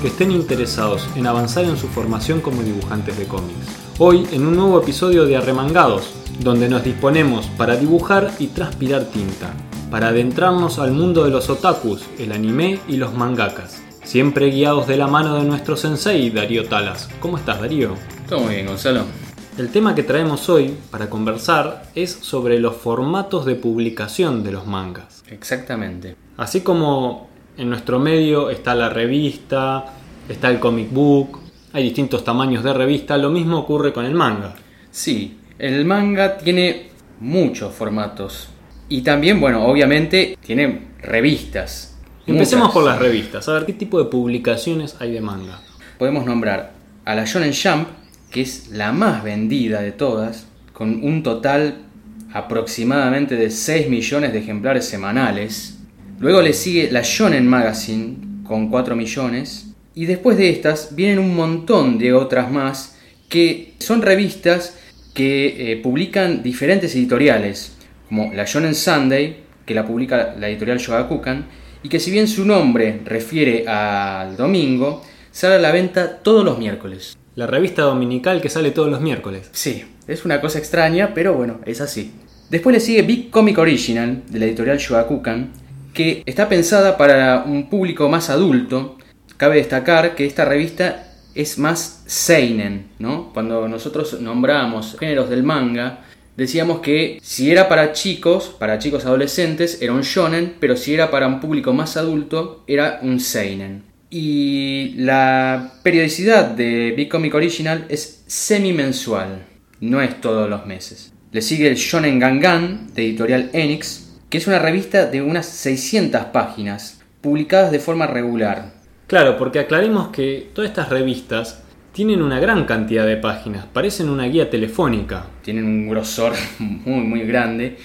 que estén interesados en avanzar en su formación como dibujantes de cómics. Hoy en un nuevo episodio de Arremangados, donde nos disponemos para dibujar y transpirar tinta, para adentrarnos al mundo de los otakus, el anime y los mangakas, siempre guiados de la mano de nuestro sensei Darío Talas. ¿Cómo estás Darío? Todo muy bien, Gonzalo. El tema que traemos hoy para conversar es sobre los formatos de publicación de los mangas. Exactamente. Así como en nuestro medio está la revista, está el comic book, hay distintos tamaños de revista, lo mismo ocurre con el manga. Sí, el manga tiene muchos formatos. Y también, bueno, obviamente tiene revistas. Empecemos Muchas. por las revistas, a ver qué tipo de publicaciones hay de manga. Podemos nombrar a la Shonen Jump, que es la más vendida de todas, con un total aproximadamente de 6 millones de ejemplares semanales. Luego le sigue la Shonen Magazine, con 4 millones. Y después de estas vienen un montón de otras más, que son revistas que eh, publican diferentes editoriales, como la Shonen Sunday, que la publica la editorial Shogakukan, y que si bien su nombre refiere al domingo, sale a la venta todos los miércoles. La revista dominical que sale todos los miércoles. Sí, es una cosa extraña, pero bueno, es así. Después le sigue Big Comic Original, de la editorial Shogakukan, que está pensada para un público más adulto. Cabe destacar que esta revista es más seinen. Cuando nosotros nombramos géneros del manga, decíamos que si era para chicos, para chicos adolescentes, era un shonen, pero si era para un público más adulto, era un seinen. Y la periodicidad de Big Comic Original es semi-mensual, no es todos los meses. Le sigue el Shonen Gangan de editorial Enix, que es una revista de unas 600 páginas, publicadas de forma regular. Claro, porque aclaremos que todas estas revistas tienen una gran cantidad de páginas, parecen una guía telefónica. Tienen un grosor muy muy grande.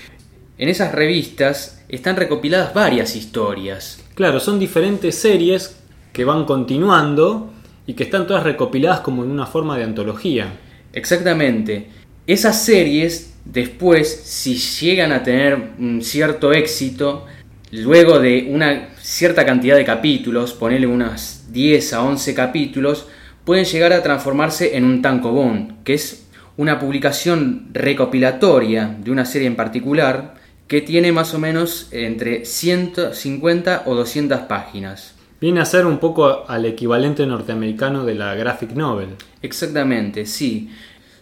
En esas revistas están recopiladas varias historias. Claro, son diferentes series que van continuando y que están todas recopiladas como en una forma de antología. Exactamente. Esas series después, si llegan a tener un cierto éxito, luego de una cierta cantidad de capítulos, ponerle unas 10 a 11 capítulos, pueden llegar a transformarse en un tankobon, que es una publicación recopilatoria de una serie en particular que tiene más o menos entre 150 o 200 páginas. Viene a ser un poco al equivalente norteamericano de la graphic novel. Exactamente, sí.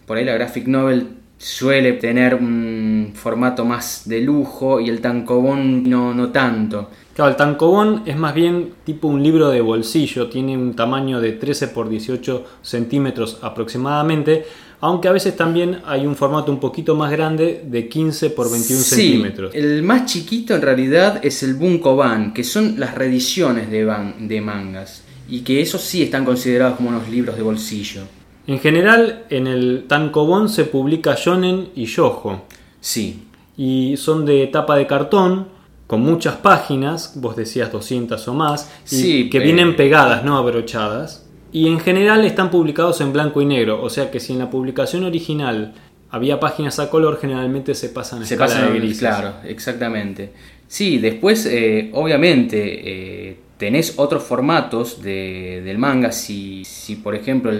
Por ahí la graphic novel suele tener un formato más de lujo y el tankobon no, no tanto. Claro, el tankobon es más bien tipo un libro de bolsillo, tiene un tamaño de 13 por 18 centímetros aproximadamente, aunque a veces también hay un formato un poquito más grande de 15 por 21 Sí, centímetros. El más chiquito en realidad es el Bunkoban, que son las reediciones de, ban- de mangas. Y que esos sí están considerados como unos libros de bolsillo. En general, en el tankobon se publica shonen y yojo, Sí, y son de tapa de cartón, con muchas páginas, vos decías 200 o más, y Sí, que eh. vienen pegadas, no abrochadas. Y en general están publicados en blanco y negro, o sea que si en la publicación original había páginas a color, generalmente se pasan a se pasan de grises. Claro, exactamente. Sí, después, eh, obviamente, eh, tenés otros formatos de- del manga. Si, si por ejemplo,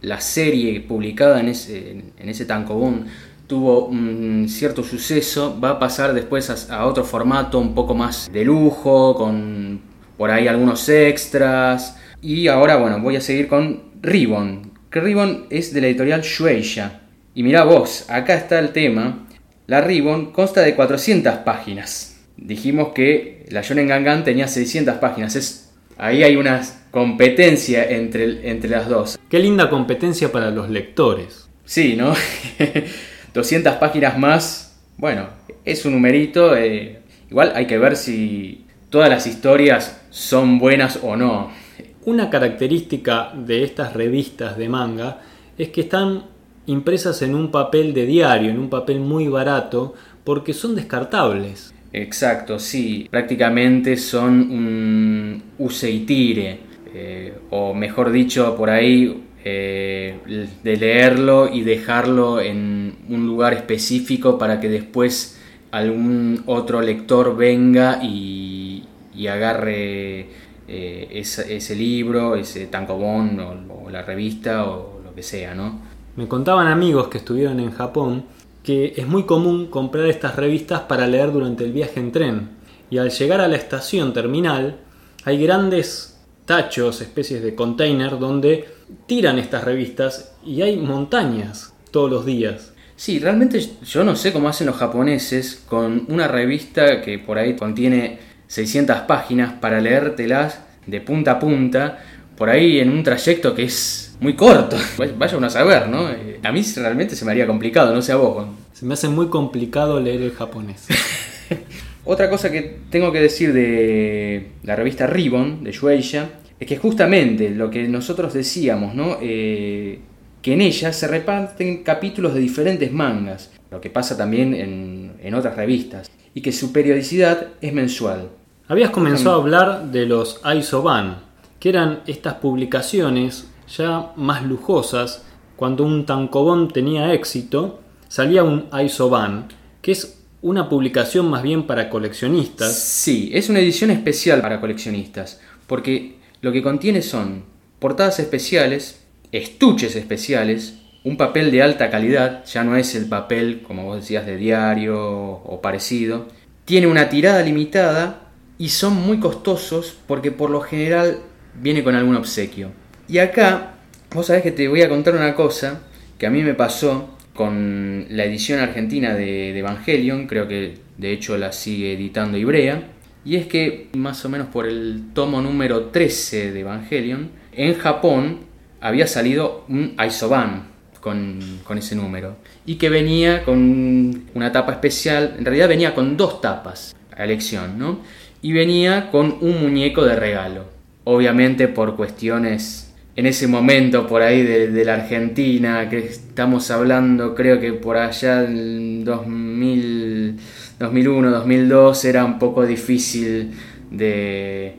la serie publicada en ese, en ese tankobon tuvo un cierto suceso, va a pasar después a, a otro formato un poco más de lujo, con por ahí algunos extras. Y ahora, bueno, voy a seguir con Ribbon. Que Ribbon es de la editorial Shueisha. Y mirá vos, acá está el tema. La Ribbon consta de 400 páginas. Dijimos que la Shonen Gangan tenía 600 páginas. Es, ahí hay una competencia entre, entre las dos. Qué linda competencia para los lectores. Sí, ¿no? 200 páginas más. Bueno, es un numerito. eh, igual hay que ver si todas las historias son buenas o no. Una característica de estas revistas de manga es que están impresas en un papel de diario, en un papel muy barato, porque son descartables. Exacto, sí, prácticamente son un use y eh, o mejor dicho, por ahí eh, de leerlo y dejarlo en un lugar específico para que después algún otro lector venga y, agarre eh, ese, libro, ese tankobon o, o la revista o lo que sea, ¿no? Me contaban amigos que estuvieron en Japón que es muy común comprar estas revistas para leer durante el viaje en tren. Y al llegar a la estación terminal hay grandes tachos, especies de container, donde tiran estas revistas y hay montañas todos los días. Sí, realmente yo no sé cómo hacen los japoneses con una revista que por ahí contiene 600 páginas para leértelas de punta a punta, por ahí en un trayecto que es muy corto. Vaya uno a saber, ¿no? Eh, a mí realmente se me haría complicado, no sé a vos. Se me hace muy complicado leer el japonés. Otra cosa que tengo que decir de la revista Ribbon, de Shueisha, es que justamente lo que nosotros decíamos, ¿no? Eh, que en ella se reparten capítulos de diferentes mangas, lo que pasa también en, en otras revistas, y que su periodicidad es mensual. Habías comenzado a hablar de los Aisoban, que eran estas publicaciones ya más lujosas, cuando un tankobon tenía éxito, salía un Aisoban, que es una publicación más bien para coleccionistas. Sí, es una edición especial para coleccionistas, porque lo que contiene son portadas especiales, estuches especiales, un papel de alta calidad, ya no es el papel, como vos decías, de diario o parecido, tiene una tirada limitada y son muy costosos porque por lo general viene con algún obsequio. Y acá, vos sabés que te voy a contar una cosa que a mí me pasó con la edición argentina de, Evangelion, creo que de hecho la sigue editando Ibrea, y es que más o menos por el tomo número 13 de Evangelion, en Japón había salido un Aisoban con, con, ese número, y que venía con una tapa especial, en realidad venía con dos tapas a elección, ¿no? Y venía con un muñeco de regalo. Obviamente por cuestiones en ese momento por ahí de, la Argentina, que estamos hablando creo que por allá en 2000, 2001, 2002 era un poco difícil de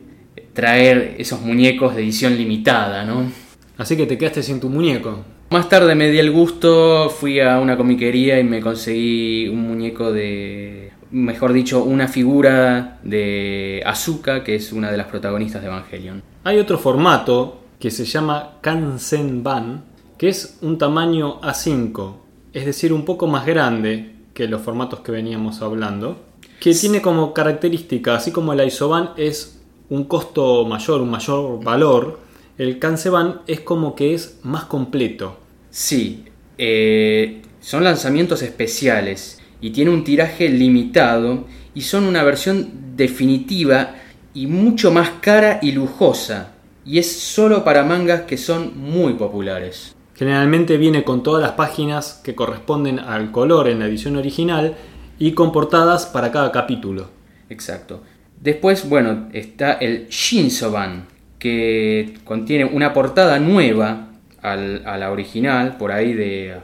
traer esos muñecos de edición limitada, ¿no? Así que te quedaste sin tu muñeco. Más tarde me di el gusto, fui a una comiquería y me conseguí un muñeco de, mejor dicho, una figura de Azuka, que es una de las protagonistas de Evangelion. Hay otro formato que se llama Kansenban, que es un tamaño A5, es decir, un poco más grande que los formatos que veníamos hablando, que tiene como característica, así como el Isoban es un costo mayor, un mayor valor, el Kansenban es como que es más completo. Sí, eh, son lanzamientos especiales y tiene un tiraje limitado y son una versión definitiva y mucho más cara y lujosa y es solo para mangas que son muy populares. Generalmente viene con todas las páginas que corresponden al color en la edición original y con portadas para cada capítulo. Exacto. Después, bueno, está el Shinsoban, que contiene una portada nueva a la original, por ahí de,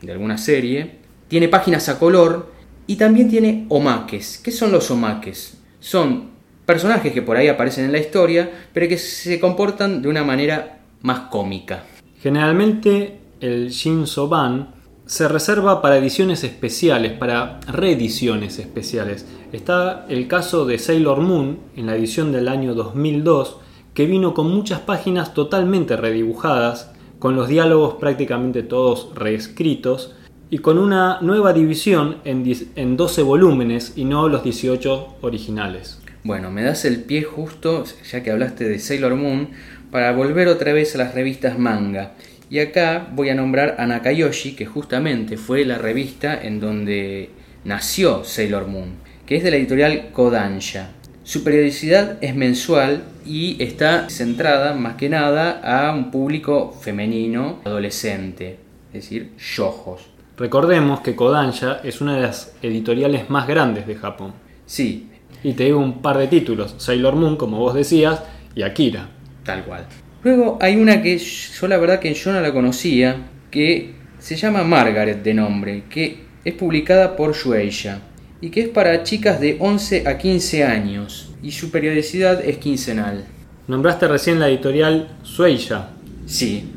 de alguna serie. Tiene páginas a color y también tiene omakes. ¿Qué son los omakes? Son personajes que por ahí aparecen en la historia, pero que se comportan de una manera más cómica. Generalmente el Shinsoban se reserva para ediciones especiales, para reediciones especiales. Está el caso de Sailor Moon en la edición del año 2002, que vino con muchas páginas totalmente redibujadas, con los diálogos prácticamente todos reescritos, y con una nueva división en, en 12 volúmenes y no los 18 originales. Bueno, me das el pie justo, ya que hablaste de Sailor Moon, para volver otra vez a las revistas manga. Y acá voy a nombrar a Nakayoshi, que justamente fue la revista en donde nació Sailor Moon, que es de la editorial Kodansha. Su periodicidad es mensual y está centrada más que nada a un público femenino adolescente, es decir, shojos. Recordemos que Kodansha es una de las editoriales más grandes de Japón. Sí, y te digo un par de títulos, Sailor Moon, como vos decías, y Akira. Tal cual. Luego hay una que yo la verdad que yo no la conocía, que se llama Margaret de nombre, que es publicada por Shueisha y que es para chicas de 11 a 15 años y su periodicidad es quincenal. Nombraste recién la editorial Shueisha. Sí.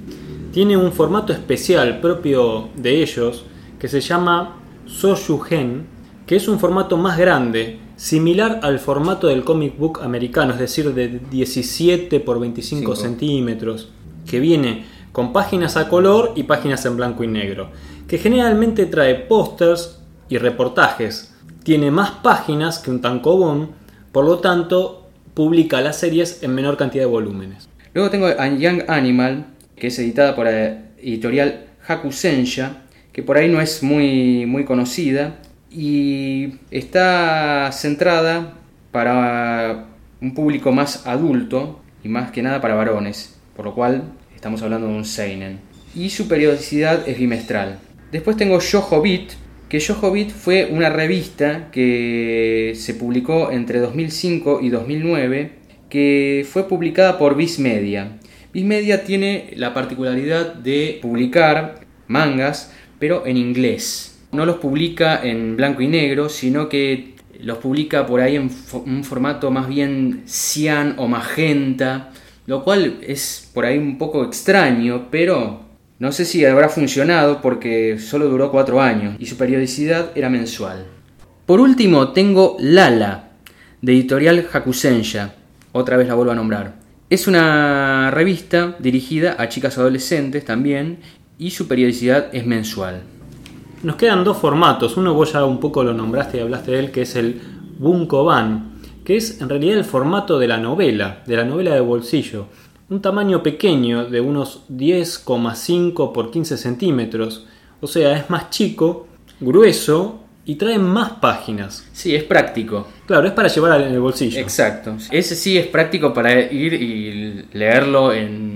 Tiene un formato especial propio de ellos que se llama Sojugen, que es un formato más grande, similar al formato del comic book americano, es decir, de 17 por 25 centímetros, que viene con páginas a color y páginas en blanco y negro, que generalmente trae pósters y reportajes. Tiene más páginas que un tankobon, por lo tanto publica las series en menor cantidad de volúmenes. Luego tengo a Young Animal, que es editada por la editorial Hakusensha, que por ahí no es muy, muy conocida y está centrada para un público más adulto y más que nada para varones, por lo cual estamos hablando de un seinen. Y su periodicidad es bimestral. Después tengo Yojo Beat, que Yojo Beat fue una revista que se publicó entre 2005 y 2009, que fue publicada por Viz Media. Viz Media tiene la particularidad de publicar mangas pero en inglés. No los publica en blanco y negro, sino que los publica por ahí en un formato más bien cian o magenta, lo cual es por ahí un poco extraño, pero no sé si habrá funcionado porque solo duró cuatro años y su periodicidad era mensual. Por último tengo Lala, de editorial Hakusensha, otra vez la vuelvo a nombrar. Es una revista dirigida a chicas adolescentes también y su periodicidad es mensual. Nos quedan dos formatos, uno vos ya un poco lo nombraste y hablaste de él, que es el Bunkoban, que es en realidad el formato de la novela, de la novela de bolsillo. Un tamaño pequeño de unos 10,5 por 15 centímetros, o sea, es más chico, grueso y trae más páginas. Sí, es práctico. Claro, es para llevar en el bolsillo. Exacto. Ese sí es práctico para ir y leerlo en,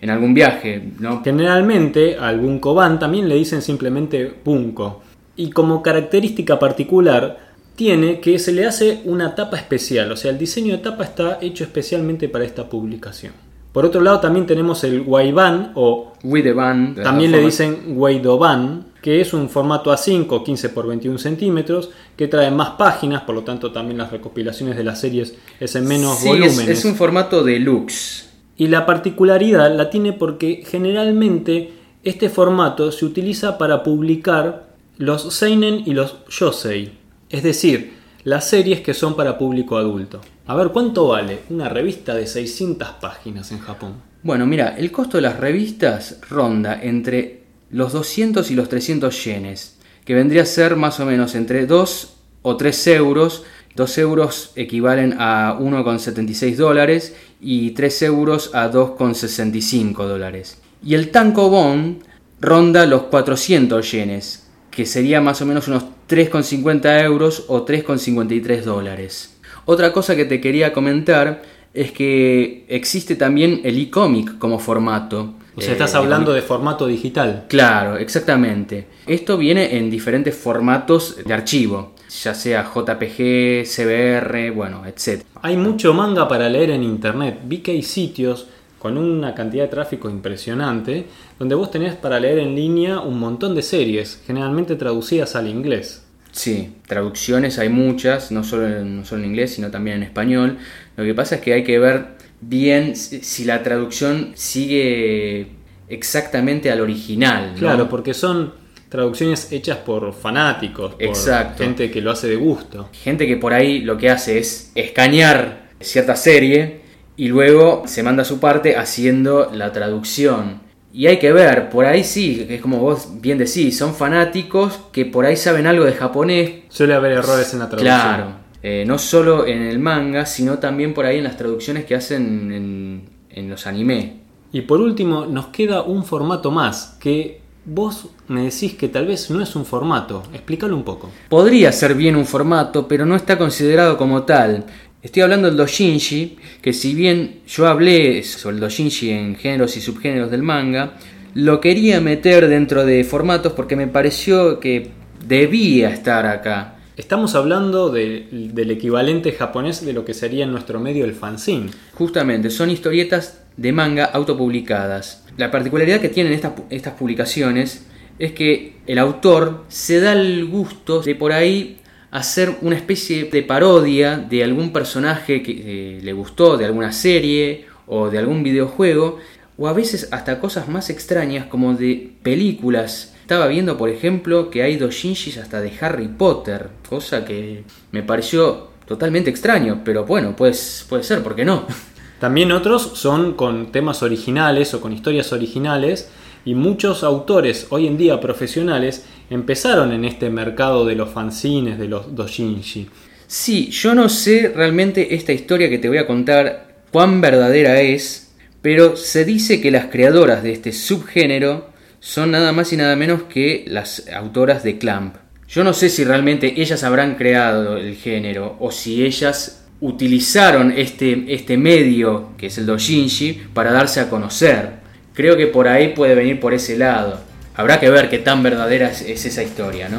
en algún viaje, ¿no? Generalmente al Bunko Van también le dicen simplemente Bunko. Y como característica particular tiene que se le hace una tapa especial, o sea, el diseño de tapa está hecho especialmente para esta publicación. Por otro lado también tenemos el Waiban o Wideban, también le dicen Weidoban, que es un formato A5 15 por 21 centímetros que trae más páginas, por lo tanto también las recopilaciones de las series es en menos sí, volúmenes. Es, es un formato deluxe. Y la particularidad la tiene porque generalmente este formato se utiliza para publicar los seinen y los yosei, es decir, las series que son para público adulto. A ver, ¿cuánto vale una revista de 600 páginas en Japón? Bueno, mira, el costo de las revistas ronda entre los 200 y los 300 yenes, que vendría a ser más o menos entre 2 o 3 euros. 2 euros equivalen a 1,76 dólares y 3 euros a 2,65 dólares. Y el tankobon ronda los 400 yenes, que sería más o menos unos 3,50 euros o 3,53 dólares. Otra cosa que te quería comentar es que existe también el e-comic como formato. O sea, estás hablando de formato digital. Claro, exactamente. Esto viene en diferentes formatos de archivo, ya sea JPG, CBR, bueno, etc. Hay mucho manga para leer en internet. Vi que hay sitios con una cantidad de tráfico impresionante, donde vos tenés para leer en línea un montón de series, generalmente traducidas al inglés. Sí, traducciones hay muchas, no solo, en, no solo en inglés, sino también en español. Lo que pasa es que hay que ver bien si la traducción sigue exactamente al original. ¿no? Claro, porque son traducciones hechas por fanáticos, por Exacto. gente que lo hace de gusto. Gente que por ahí lo que hace es escanear cierta serie y luego se manda su parte haciendo la traducción. Y hay que ver, por ahí sí, es como vos bien decís, son fanáticos que por ahí saben algo de japonés. Suele haber errores en la traducción. Claro, eh, no solo en el manga, sino también por ahí en las traducciones que hacen en, en los anime. Y por último, nos queda un formato más que vos me decís que tal vez no es un formato. Explícalo un poco. Podría ser bien un formato, pero no está considerado como tal. Estoy hablando del doshinshi, que si bien yo hablé sobre el doshinshi en géneros y subgéneros del manga, lo quería meter dentro de formatos porque me pareció que debía estar acá. Estamos hablando de- del equivalente japonés de lo que sería en nuestro medio el fanzine. Justamente, son historietas de manga autopublicadas. La particularidad que tienen estas, estas publicaciones es que el autor se da el gusto de por ahí hacer una especie de parodia de algún personaje que eh, le gustó, de alguna serie o de algún videojuego, o a veces hasta cosas más extrañas como de películas. Estaba viendo, por ejemplo, que hay doshinshis hasta de Harry Potter, cosa que me pareció totalmente extraño, pero bueno, pues puede ser, ¿por qué no? También otros son con temas originales o con historias originales y muchos autores hoy en día profesionales empezaron en este mercado de los fanzines, de los doshinshi. Sí, yo no sé realmente esta historia que te voy a contar cuán verdadera es, pero se dice que las creadoras de este subgénero son nada más y nada menos que las autoras de Clamp. Yo no sé si realmente ellas habrán creado el género o si ellas utilizaron este, este medio, que es el doshinshi, para darse a conocer. Creo que por ahí puede venir por ese lado. Habrá que ver qué tan verdadera es, esa historia, ¿no?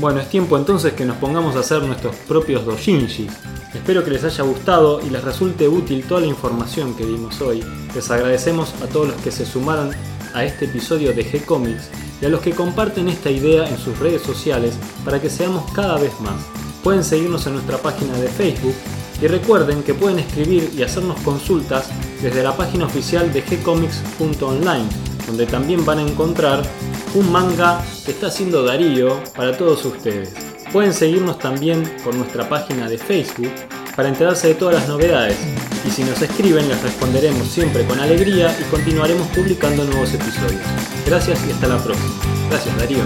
Bueno, es tiempo entonces que nos pongamos a hacer nuestros propios doshinshi. Espero que les haya gustado y les resulte útil toda la información que dimos hoy. Les agradecemos a todos los que se sumaron a este episodio de G-Comics y a los que comparten esta idea en sus redes sociales para que seamos cada vez más. Pueden seguirnos en nuestra página de Facebook y recuerden que pueden escribir y hacernos consultas desde la página oficial de gcomics.online, donde también van a encontrar un manga que está haciendo Darío para todos ustedes. Pueden seguirnos también por nuestra página de Facebook para enterarse de todas las novedades. Y si nos escriben les responderemos siempre con alegría y continuaremos publicando nuevos episodios. Gracias y hasta la próxima. Gracias Darío.